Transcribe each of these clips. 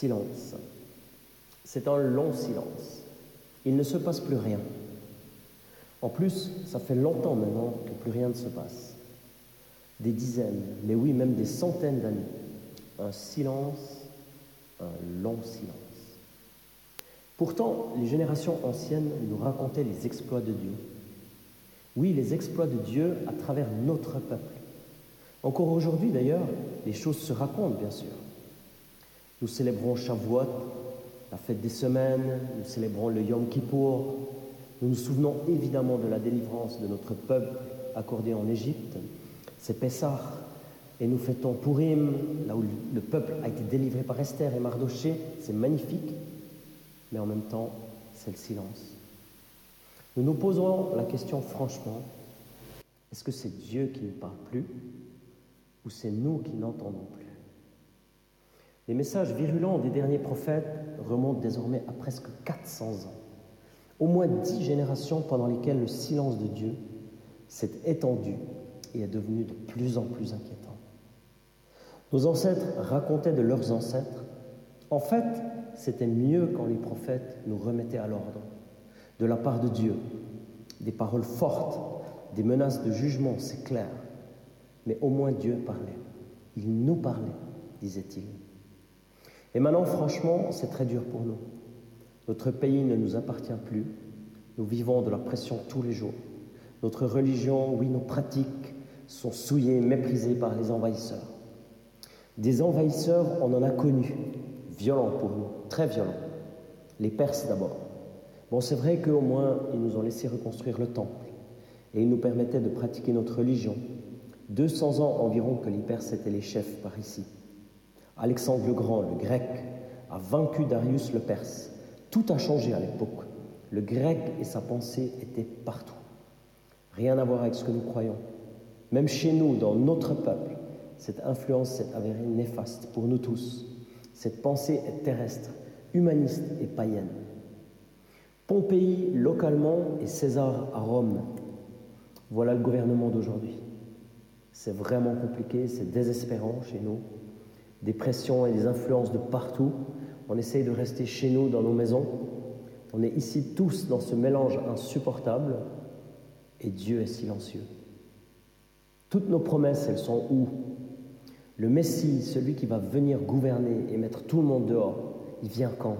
Silence. C'est un long silence. Il ne se passe plus rien. En plus, ça fait longtemps maintenant que plus rien ne se passe. Des dizaines, mais oui, même des centaines d'années. Un silence, un long silence. Pourtant, les générations anciennes nous racontaient les exploits de Dieu. Oui, les exploits de Dieu à travers notre peuple. Encore aujourd'hui, d'ailleurs, les choses se racontent, bien sûr. Nous célébrons Shavuot, la fête des semaines, nous célébrons le Yom Kippour, nous nous souvenons évidemment de la délivrance de notre peuple accordée en Égypte, c'est Pessah, et nous fêtons Purim, là où le peuple a été délivré par Esther et Mardoché, c'est magnifique, mais en même temps, c'est le silence. Nous nous posons la question franchement, est-ce que c'est Dieu qui ne parle plus ou c'est nous qui n'entendons plus? Les messages virulents des derniers prophètes remontent désormais à presque 400 ans, au moins dix générations pendant lesquelles le silence de Dieu s'est étendu et est devenu de plus en plus inquiétant. Nos ancêtres racontaient de leurs ancêtres. En fait, c'était mieux quand les prophètes nous remettaient à l'ordre, de la part de Dieu, des paroles fortes, des menaces de jugement, c'est clair. Mais au moins Dieu parlait. Il nous parlait, disait-il. Et maintenant, franchement, c'est très dur pour nous. Notre pays ne nous appartient plus. Nous vivons de la pression tous les jours. Notre religion, oui, nos pratiques sont souillées, méprisées par les envahisseurs. Des envahisseurs, on en a connu, violents pour nous, très violents. Les Perses d'abord. Bon, c'est vrai qu'au moins, ils nous ont laissé reconstruire le temple et ils nous permettaient de pratiquer notre religion, 200 ans environ que les Perses étaient les chefs par ici. Alexandre le Grand, le grec, a vaincu Darius le Perse. Tout a changé à l'époque. Le grec et sa pensée étaient partout. Rien à voir avec ce que nous croyons. Même chez nous, dans notre peuple, cette influence s'est avérée néfaste pour nous tous. Cette pensée est terrestre, humaniste et païenne. Pompéi localement et César à Rome. Voilà le gouvernement d'aujourd'hui. C'est vraiment compliqué, c'est désespérant chez nous. Des pressions et des influences de partout. On essaye de rester chez nous, dans nos maisons. On est ici tous dans ce mélange insupportable et Dieu est silencieux. Toutes nos promesses, elles sont où? Le Messie, celui qui va venir gouverner et mettre tout le monde dehors, il vient quand?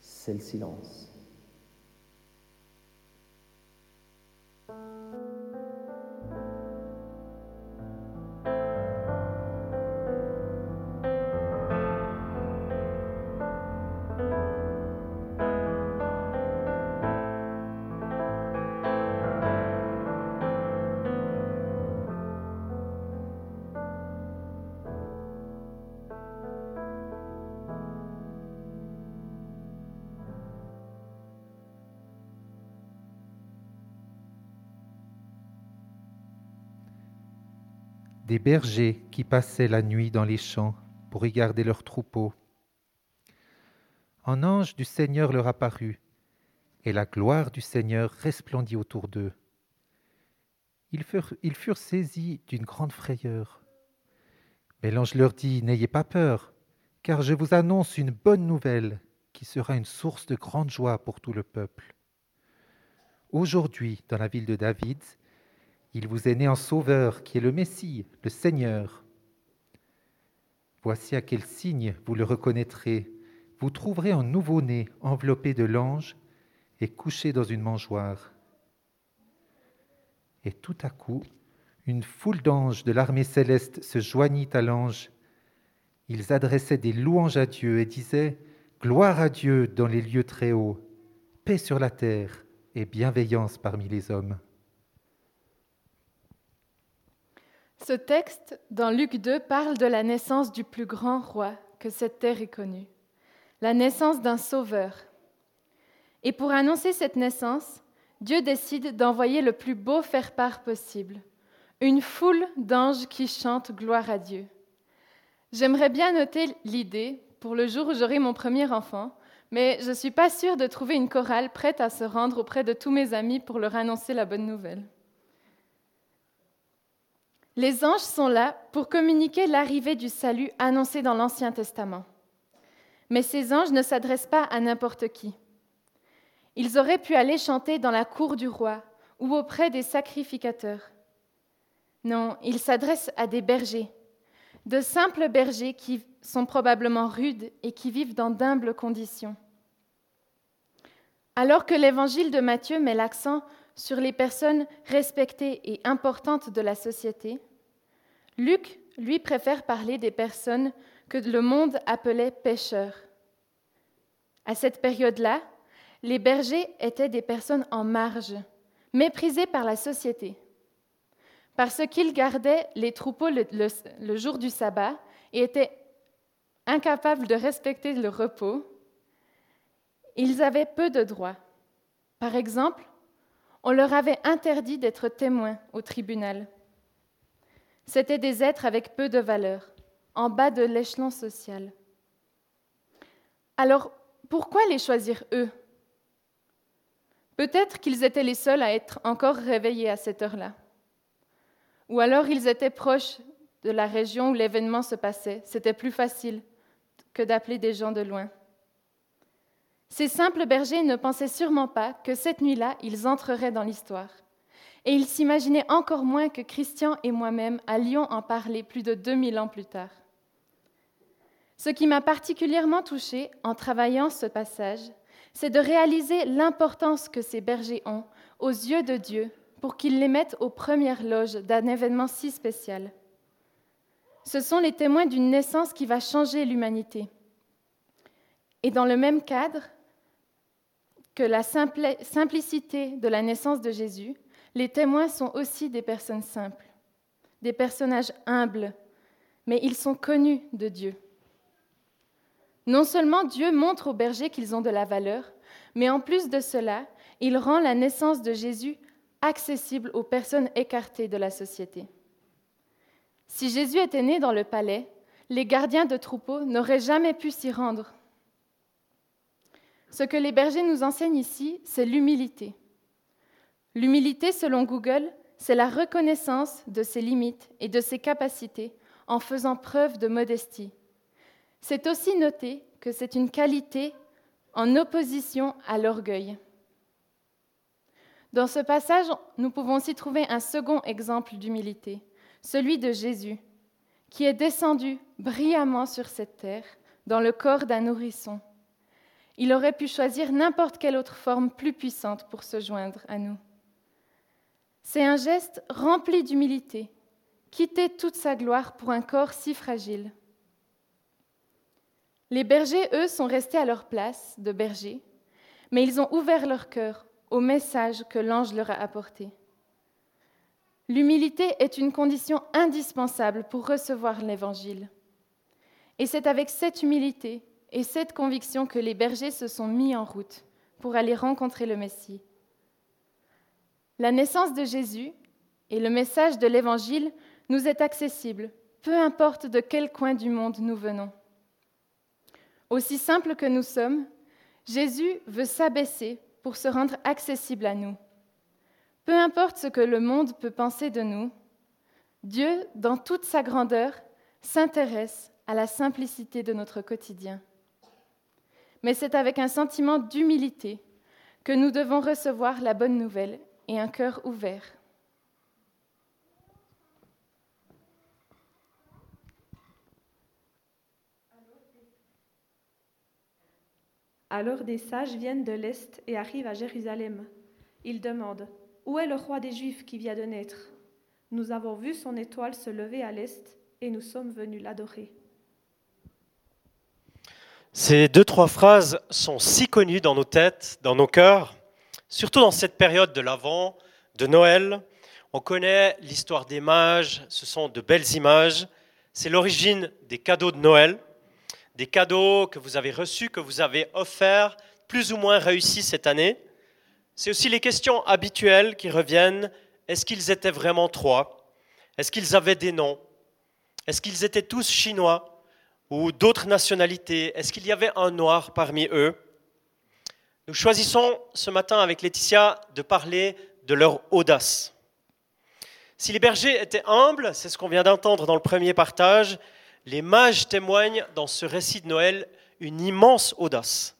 C'est le silence. Bergers qui passaient la nuit dans les champs pour y garder leurs troupeaux. Un ange du Seigneur leur apparut, et la gloire du Seigneur resplendit autour d'eux. Ils furent saisis d'une grande frayeur. Mais l'ange leur dit, N'ayez pas peur, car je vous annonce une bonne nouvelle qui sera une source de grande joie pour tout le peuple. Aujourd'hui, dans la ville de David, il vous est né un sauveur qui est le Messie, le Seigneur. Voici à quel signe vous le reconnaîtrez. Vous trouverez un nouveau-né enveloppé de l'ange et couché dans une mangeoire. Et tout à coup, une foule d'anges de l'armée céleste se joignit à l'ange. Ils adressaient des louanges à Dieu et disaient Gloire à Dieu dans les lieux très hauts, paix sur la terre et bienveillance parmi les hommes. Ce texte, dans Luc 2, parle de la naissance du plus grand roi que cette terre ait connu, la naissance d'un sauveur. Et pour annoncer cette naissance, Dieu décide d'envoyer le plus beau faire-part possible, une foule d'anges qui chantent gloire à Dieu. J'aimerais bien noter l'idée pour le jour où j'aurai mon premier enfant, mais je ne suis pas sûre de trouver une chorale prête à se rendre auprès de tous mes amis pour leur annoncer la bonne nouvelle. Les anges sont là pour communiquer l'arrivée du salut annoncé dans l'Ancien Testament. Mais ces anges ne s'adressent pas à n'importe qui. Ils auraient pu aller chanter dans la cour du roi ou auprès des sacrificateurs. Non, ils s'adressent à des bergers, de simples bergers qui sont probablement rudes et qui vivent dans d'humbles conditions. Alors que l'évangile de Matthieu met l'accent sur les personnes respectées et importantes de la société, Luc, lui, préfère parler des personnes que le monde appelait pécheurs. À cette période-là, les bergers étaient des personnes en marge, méprisées par la société. Parce qu'ils gardaient les troupeaux le, jour du sabbat et étaient incapables de respecter le repos, ils avaient peu de droits. Par exemple, on leur avait interdit d'être témoins au tribunal. C'étaient des êtres avec peu de valeur, en bas de l'échelon social. Alors, pourquoi les choisir eux? Peut-être qu'ils étaient les seuls à être encore réveillés à cette heure-là. Ou alors ils étaient proches de la région où l'événement se passait. C'était plus facile que d'appeler des gens de loin. Ces simples bergers ne pensaient sûrement pas que cette nuit-là, ils entreraient dans l'histoire. Et ils s'imaginaient encore moins que Christian et moi-même allions en parler plus de 2000 ans plus tard. Ce qui m'a particulièrement touchée en travaillant ce passage, c'est de réaliser l'importance que ces bergers ont aux yeux de Dieu pour qu'il les mette aux premières loges d'un événement si spécial. Ce sont les témoins d'une naissance qui va changer l'humanité. Et dans le même cadre que la simplicité de la naissance de Jésus, les témoins sont aussi des personnes simples, des personnages humbles, mais ils sont connus de Dieu. Non seulement Dieu montre aux bergers qu'ils ont de la valeur, mais en plus de cela, il rend la naissance de Jésus accessible aux personnes écartées de la société. Si Jésus était né dans le palais, les gardiens de troupeaux n'auraient jamais pu s'y rendre. Ce que les bergers nous enseignent ici, c'est l'humilité. L'humilité, selon Google, c'est la reconnaissance de ses limites et de ses capacités en faisant preuve de modestie. C'est aussi noter que c'est une qualité en opposition à l'orgueil. Dans ce passage, nous pouvons aussi trouver un second exemple d'humilité, celui de Jésus, qui est descendu brillamment sur cette terre dans le corps d'un nourrisson. Il aurait pu choisir n'importe quelle autre forme plus puissante pour se joindre à nous. C'est un geste rempli d'humilité, quitter toute sa gloire pour un corps si fragile. Les bergers, eux, sont restés à leur place de bergers, mais ils ont ouvert leur cœur au message que l'ange leur a apporté. L'humilité est une condition indispensable pour recevoir l'Évangile. Et c'est avec cette humilité et cette conviction que les bergers se sont mis en route pour aller rencontrer le Messie. La naissance de Jésus et le message de l'Évangile nous est accessible, peu importe de quel coin du monde nous venons. Aussi simple que nous sommes, Jésus veut s'abaisser pour se rendre accessible à nous. Peu importe ce que le monde peut penser de nous, Dieu, dans toute sa grandeur, s'intéresse à la simplicité de notre quotidien. Mais c'est avec un sentiment d'humilité que nous devons recevoir la bonne nouvelle et un cœur ouvert. Alors des sages viennent de l'Est et arrivent à Jérusalem. Ils demandent, Où est le roi des Juifs qui vient de naître? Nous avons vu son étoile se lever à l'Est et nous sommes venus l'adorer. Ces deux, trois phrases sont si connues dans nos têtes, dans nos cœurs, surtout dans cette période de l'Avent, de Noël. On connaît l'histoire des mages, ce sont de belles images. C'est l'origine des cadeaux de Noël des cadeaux que vous avez reçus, que vous avez offerts, plus ou moins réussis cette année. C'est aussi les questions habituelles qui reviennent. Est-ce qu'ils étaient vraiment trois? Est-ce qu'ils avaient des noms? Est-ce qu'ils étaient tous chinois? Ou d'autres nationalités? Est-ce qu'il y avait un noir parmi eux? Nous choisissons ce matin avec Laetitia de parler de leur audace. Si les bergers étaient humbles, c'est ce qu'on vient d'entendre dans le premier partage, les mages témoignent dans ce récit de Noël une immense audace,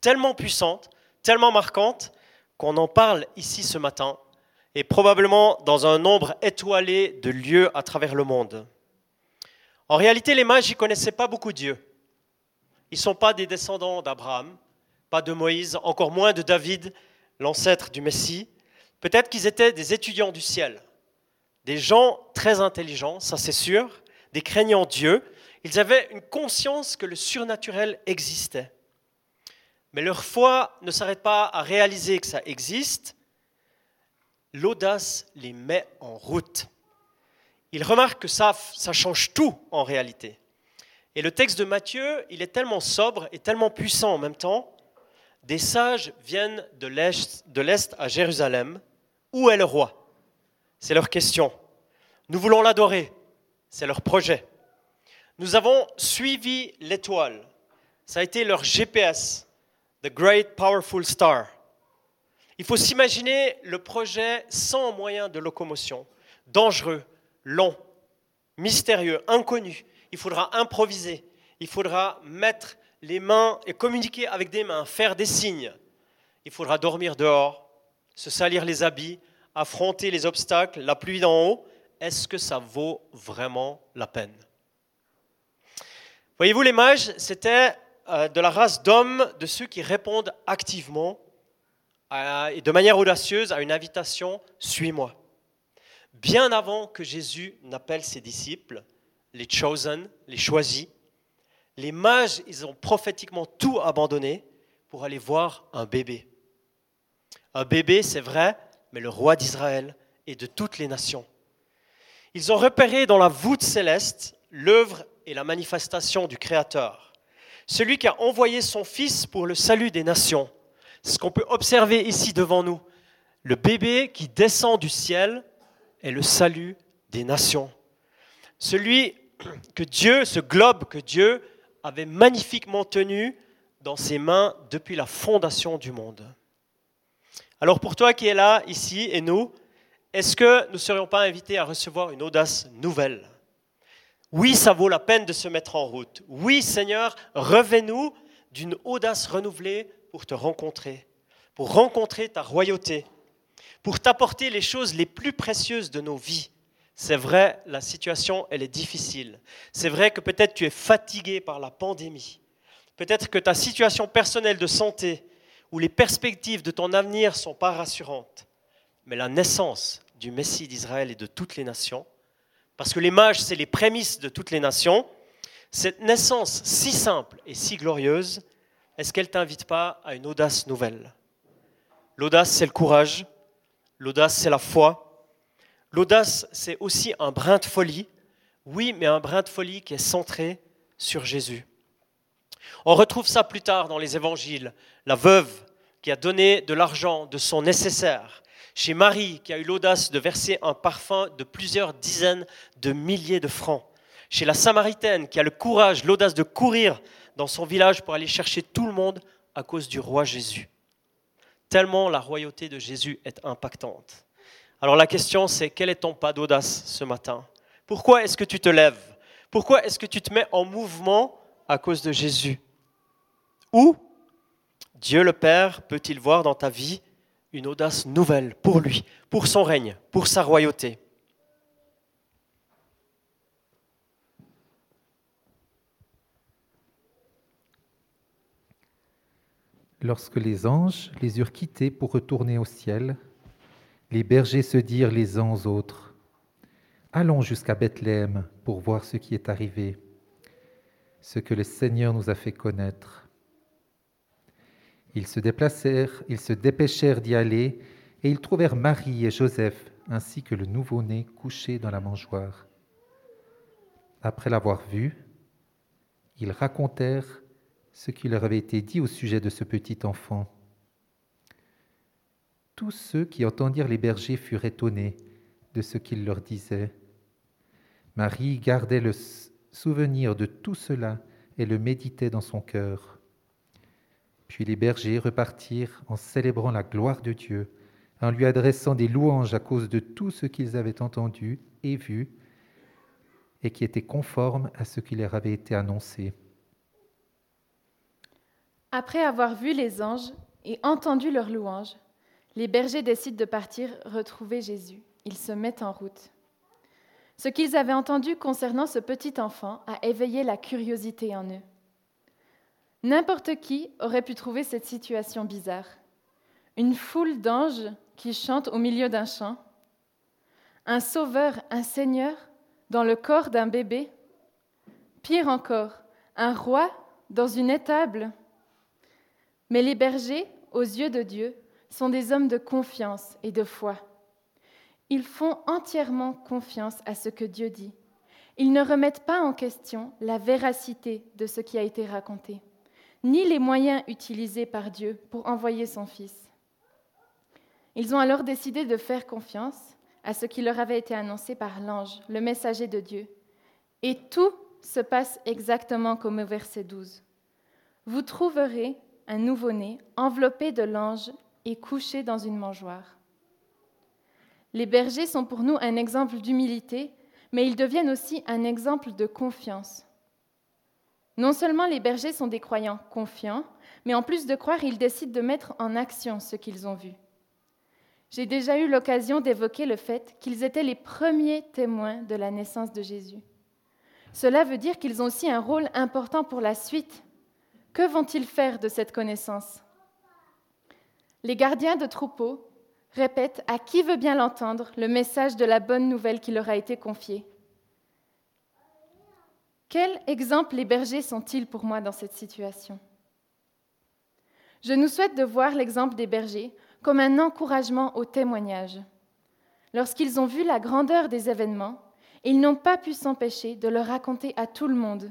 tellement puissante, tellement marquante, qu'on en parle ici ce matin, et probablement dans un nombre étoilé de lieux à travers le monde. En réalité, les mages n'y connaissaient pas beaucoup Dieu. Ils ne sont pas des descendants d'Abraham, pas de Moïse, encore moins de David, l'ancêtre du Messie. Peut-être qu'ils étaient des étudiants du ciel, des gens très intelligents, ça c'est sûr, des craignants Dieu. Ils avaient une conscience que le surnaturel existait. Mais leur foi ne s'arrête pas à réaliser que ça existe. L'audace les met en route. Ils remarquent que ça, ça change tout en réalité. Et le texte de Matthieu, il est tellement sobre et tellement puissant en même temps. Des sages viennent de l'Est à Jérusalem. Où est le roi? C'est leur question. Nous voulons l'adorer. C'est leur projet. Nous avons suivi l'étoile. Ça a été leur GPS, The Great Powerful Star. Il faut s'imaginer le projet sans moyen de locomotion, dangereux, long, mystérieux, inconnu. Il faudra improviser, il faudra mettre les mains et communiquer avec des mains, faire des signes. Il faudra dormir dehors, se salir les habits, affronter les obstacles, la pluie d'en haut. Est-ce que ça vaut vraiment la peine? Voyez-vous, les mages, c'était euh, de la race d'hommes, de ceux qui répondent activement et de manière audacieuse à une invitation Suis-moi. Bien avant que Jésus n'appelle ses disciples, les chosen, les choisis, les mages, ils ont prophétiquement tout abandonné pour aller voir un bébé. Un bébé, c'est vrai, mais le roi d'Israël et de toutes les nations. Ils ont repéré dans la voûte céleste l'œuvre et la manifestation du Créateur, celui qui a envoyé son Fils pour le salut des nations. Ce qu'on peut observer ici devant nous, le bébé qui descend du ciel est le salut des nations. Celui que Dieu, ce globe que Dieu avait magnifiquement tenu dans ses mains depuis la fondation du monde. Alors pour toi qui es là, ici, et nous, est-ce que nous ne serions pas invités à recevoir une audace nouvelle? Oui, ça vaut la peine de se mettre en route. Oui, Seigneur, revais-nous d'une audace renouvelée pour te rencontrer, pour rencontrer ta royauté, pour t'apporter les choses les plus précieuses de nos vies. C'est vrai, la situation, elle est difficile. C'est vrai que peut-être tu es fatigué par la pandémie. Peut-être que ta situation personnelle de santé ou les perspectives de ton avenir ne sont pas rassurantes. Mais la naissance du Messie d'Israël et de toutes les nations, parce que les mages, c'est les prémices de toutes les nations, cette naissance si simple et si glorieuse, est-ce qu'elle ne t'invite pas à une audace nouvelle? L'audace, c'est le courage. L'audace, c'est la foi. L'audace, c'est aussi un brin de folie. Oui, mais un brin de folie qui est centré sur Jésus. On retrouve ça plus tard dans les évangiles. La veuve qui a donné de l'argent, de son nécessaire. Chez Marie qui a eu l'audace de verser un parfum de plusieurs dizaines de milliers de francs. Chez la Samaritaine qui a le courage, l'audace de courir dans son village pour aller chercher tout le monde à cause du roi Jésus. Tellement la royauté de Jésus est impactante. Alors la question c'est quel est ton pas d'audace ce matin? Pourquoi est-ce que tu te lèves? Pourquoi est-ce que tu te mets en mouvement à cause de Jésus? Ou Dieu le Père peut-il voir dans ta vie une audace nouvelle pour lui, pour son règne, pour sa royauté? Lorsque les anges les eurent quittés pour retourner au ciel, les bergers se dirent les uns aux autres, Allons jusqu'à Bethléem pour voir ce qui est arrivé, ce que le Seigneur nous a fait connaître. Ils se déplacèrent, ils se dépêchèrent d'y aller, et ils trouvèrent Marie et Joseph, ainsi que le nouveau-né couché dans la mangeoire. Après l'avoir vu, ils racontèrent ce qui leur avait été dit au sujet de ce petit enfant. Tous ceux qui entendirent les bergers furent étonnés de ce qu'il leur disait. Marie gardait le souvenir de tout cela et le méditait dans son cœur. Puis les bergers repartirent en célébrant la gloire de Dieu, en lui adressant des louanges à cause de tout ce qu'ils avaient entendu et vu, et qui était conforme à ce qui leur avait été annoncé. Après avoir vu les anges et entendu leurs louanges, les bergers décident de partir retrouver Jésus. Ils se mettent en route. Ce qu'ils avaient entendu concernant ce petit enfant a éveillé la curiosité en eux. N'importe qui aurait pu trouver cette situation bizarre. Une foule d'anges qui chantent au milieu d'un champ, un sauveur, un seigneur dans le corps d'un bébé, pire encore, un roi dans une étable. Mais les bergers, aux yeux de Dieu, sont des hommes de confiance et de foi. Ils font entièrement confiance à ce que Dieu dit. Ils ne remettent pas en question la véracité de ce qui a été raconté, ni les moyens utilisés par Dieu pour envoyer son Fils. Ils ont alors décidé de faire confiance à ce qui leur avait été annoncé par l'ange, le messager de Dieu. Et tout se passe exactement comme au verset 12. Vous trouverez un nouveau-né enveloppé de l'ange et couché dans une mangeoire. Les bergers sont pour nous un exemple d'humilité, mais ils deviennent aussi un exemple de confiance. Non seulement les bergers sont des croyants confiants, mais en plus de croire, ils décident de mettre en action ce qu'ils ont vu. J'ai déjà eu l'occasion d'évoquer le fait qu'ils étaient les premiers témoins de la naissance de Jésus. Cela veut dire qu'ils ont aussi un rôle important pour la suite. Que vont-ils faire de cette connaissance? Les gardiens de troupeaux répètent à qui veut bien l'entendre le message de la bonne nouvelle qui leur a été confiée. Quel exemple les bergers sont-ils pour moi dans cette situation? Je nous souhaite de voir l'exemple des bergers comme un encouragement au témoignage. Lorsqu'ils ont vu la grandeur des événements, ils n'ont pas pu s'empêcher de le raconter à tout le monde.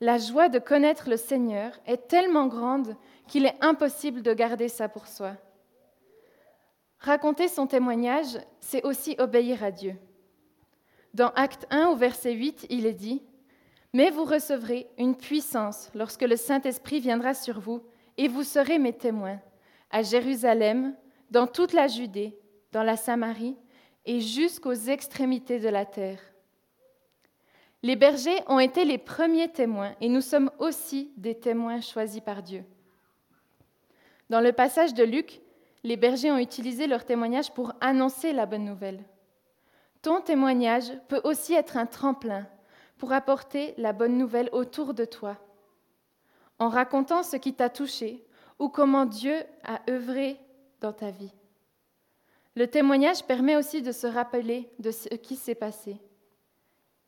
La joie de connaître le Seigneur est tellement grande qu'il est impossible de garder ça pour soi. Raconter son témoignage, c'est aussi obéir à Dieu. Dans Acte 1 au verset 8, il est dit, Mais vous recevrez une puissance lorsque le Saint-Esprit viendra sur vous, et vous serez mes témoins, à Jérusalem, dans toute la Judée, dans la Samarie et jusqu'aux extrémités de la terre. Les bergers ont été les premiers témoins et nous sommes aussi des témoins choisis par Dieu. Dans le passage de Luc, les bergers ont utilisé leur témoignage pour annoncer la bonne nouvelle. Ton témoignage peut aussi être un tremplin pour apporter la bonne nouvelle autour de toi. En racontant ce qui t'a touché ou comment Dieu a œuvré dans ta vie. Le témoignage permet aussi de se rappeler de ce qui s'est passé.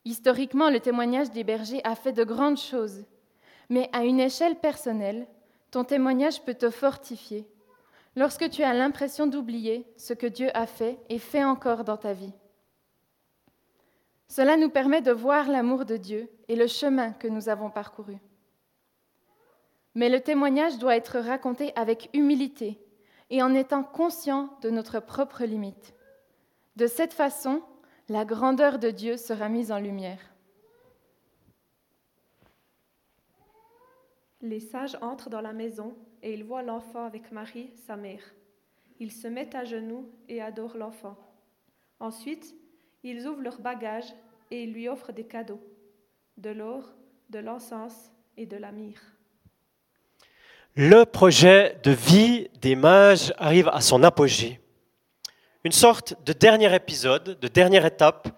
Historiquement, le témoignage des bergers a fait de grandes choses, mais à une échelle personnelle, ton témoignage peut te fortifier lorsque tu as l'impression d'oublier ce que Dieu a fait et fait encore dans ta vie. Cela nous permet de voir l'amour de Dieu et le chemin que nous avons parcouru. Mais le témoignage doit être raconté avec humilité et en étant conscient de notre propre limite. De cette façon, la grandeur de Dieu sera mise en lumière. Les sages entrent dans la maison et ils voient l'enfant avec Marie, sa mère. Ils se mettent à genoux et adorent l'enfant. Ensuite, ils ouvrent leurs bagages et ils lui offrent des cadeaux, de l'or, de l'encens et de la myrrhe. Le projet de vie des mages arrive à son apogée. Une sorte de dernier épisode, de dernière étape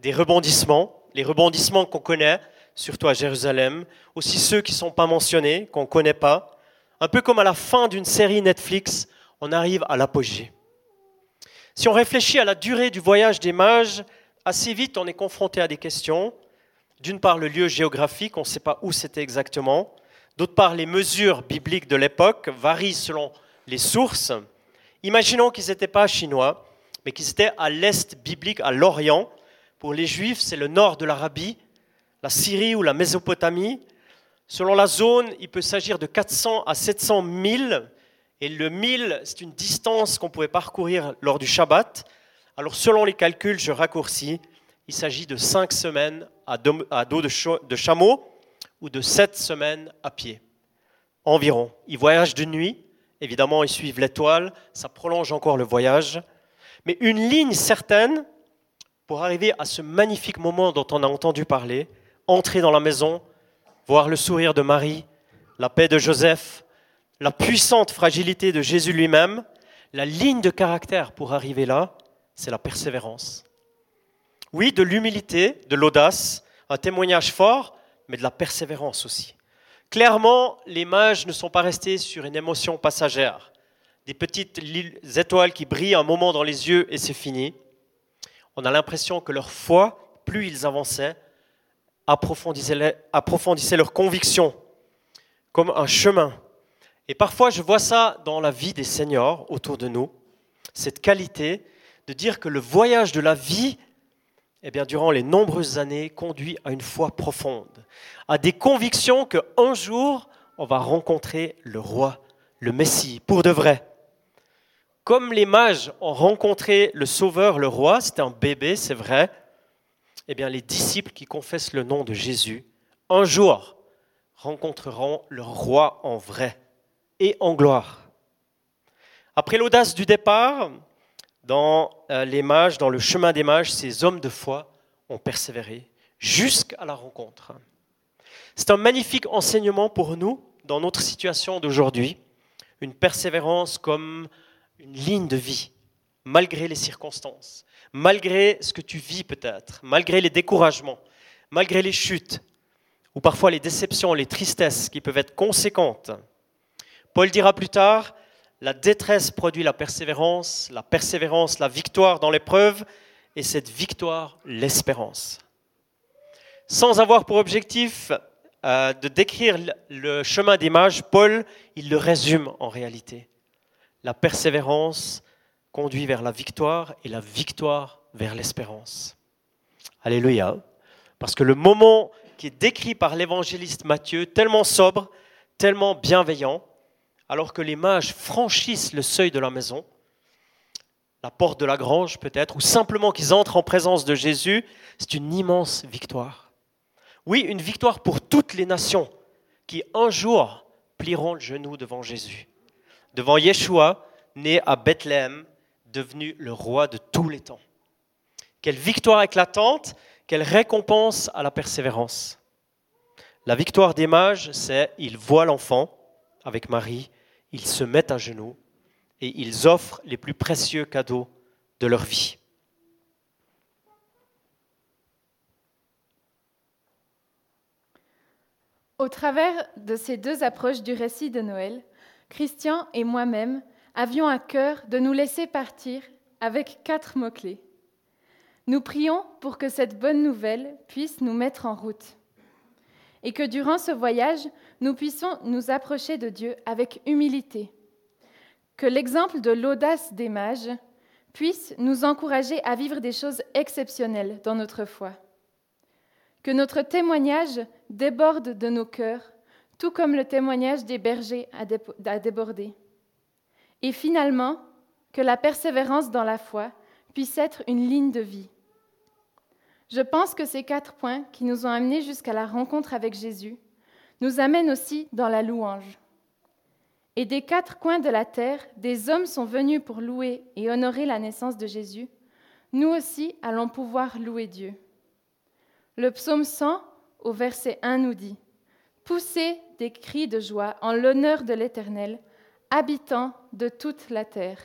des rebondissements, les rebondissements qu'on connaît, surtout à Jérusalem, aussi ceux qui ne sont pas mentionnés, qu'on ne connaît pas. Un peu comme à la fin d'une série Netflix, on arrive à l'apogée. Si on réfléchit à la durée du voyage des mages, assez vite on est confronté à des questions. D'une part, le lieu géographique, on ne sait pas où c'était exactement. D'autre part, les mesures bibliques de l'époque varient selon les sources. Imaginons qu'ils n'étaient pas chinois, mais qu'ils étaient à l'est biblique, à l'Orient. Pour les Juifs, c'est le nord de l'Arabie, la Syrie ou la Mésopotamie. Selon la zone, il peut s'agir de 400 à 700 milles. Et le mille, c'est une distance qu'on pouvait parcourir lors du Shabbat. Alors selon les calculs, je raccourcis, il s'agit de cinq semaines à dos de chameau ou de sept semaines à pied, environ. Ils voyagent de nuit, évidemment ils suivent l'étoile, ça prolonge encore le voyage, mais une ligne certaine pour arriver à ce magnifique moment dont on a entendu parler, entrer dans la maison, voir le sourire de Marie, la paix de Joseph, la puissante fragilité de Jésus lui-même, la ligne de caractère pour arriver là, c'est la persévérance. Oui, de l'humilité, de l'audace, un témoignage fort, mais de la persévérance aussi. Clairement, les mages ne sont pas restés sur une émotion passagère, des petites étoiles qui brillent un moment dans les yeux et c'est fini. On a l'impression que leur foi, plus ils avançaient, approfondissait, leur conviction comme un chemin. Et parfois, je vois ça dans la vie des seniors autour de nous, cette qualité de dire que le voyage de la vie, eh bien, durant les nombreuses années, conduit à une foi profonde, à des convictions qu'un jour, on va rencontrer le roi, le Messie, pour de vrai. Comme les mages ont rencontré le Sauveur, le roi, c'était un bébé, c'est vrai, eh bien, les disciples qui confessent le nom de Jésus, un jour, rencontreront le roi en vrai et en gloire. Après l'audace du départ, dans euh, les mages, dans le chemin des mages, ces hommes de foi ont persévéré jusqu'à la rencontre. C'est un magnifique enseignement pour nous dans notre situation d'aujourd'hui, une persévérance comme une ligne de vie, malgré les circonstances, malgré ce que tu vis peut-être, malgré les découragements, malgré les chutes, ou parfois les déceptions, les tristesses qui peuvent être conséquentes. Paul dira plus tard, la détresse produit la persévérance, la persévérance, la victoire dans l'épreuve, et cette victoire, l'espérance. Sans avoir pour objectif euh, de décrire le chemin des Paul, il le résume en réalité. La persévérance conduit vers la victoire et la victoire vers l'espérance. Alléluia. Parce que le moment qui est décrit par l'évangéliste Matthieu, tellement sobre, tellement bienveillant, alors que les mages franchissent le seuil de la maison, la porte de la grange peut-être, ou simplement qu'ils entrent en présence de Jésus, c'est une immense victoire. Oui, une victoire pour toutes les nations qui un jour plieront le genou devant Jésus, devant Yeshua, né à Bethléem, devenu le roi de tous les temps. Quelle victoire éclatante, quelle récompense à la persévérance. La victoire des mages, c'est ils voient l'enfant avec Marie, ils se mettent à genoux et ils offrent les plus précieux cadeaux de leur vie. Au travers de ces deux approches du récit de Noël, Christian et moi-même avions à cœur de nous laisser partir avec quatre mots-clés. Nous prions pour que cette bonne nouvelle puisse nous mettre en route et que durant ce voyage, nous puissions nous approcher de Dieu avec humilité. Que l'exemple de l'audace des mages puisse nous encourager à vivre des choses exceptionnelles dans notre foi. Que notre témoignage déborde de nos cœurs, tout comme le témoignage des bergers a débordé. Et finalement, que la persévérance dans la foi puisse être une ligne de vie. Je pense que ces quatre points qui nous ont amenés jusqu'à la rencontre avec Jésus nous amènent aussi dans la louange. Et des quatre coins de la terre, des hommes sont venus pour louer et honorer la naissance de Jésus. Nous aussi allons pouvoir louer Dieu. Le psaume 100 au verset 1 nous dit Poussez des cris de joie en l'honneur de l'Éternel, habitant de toute la terre.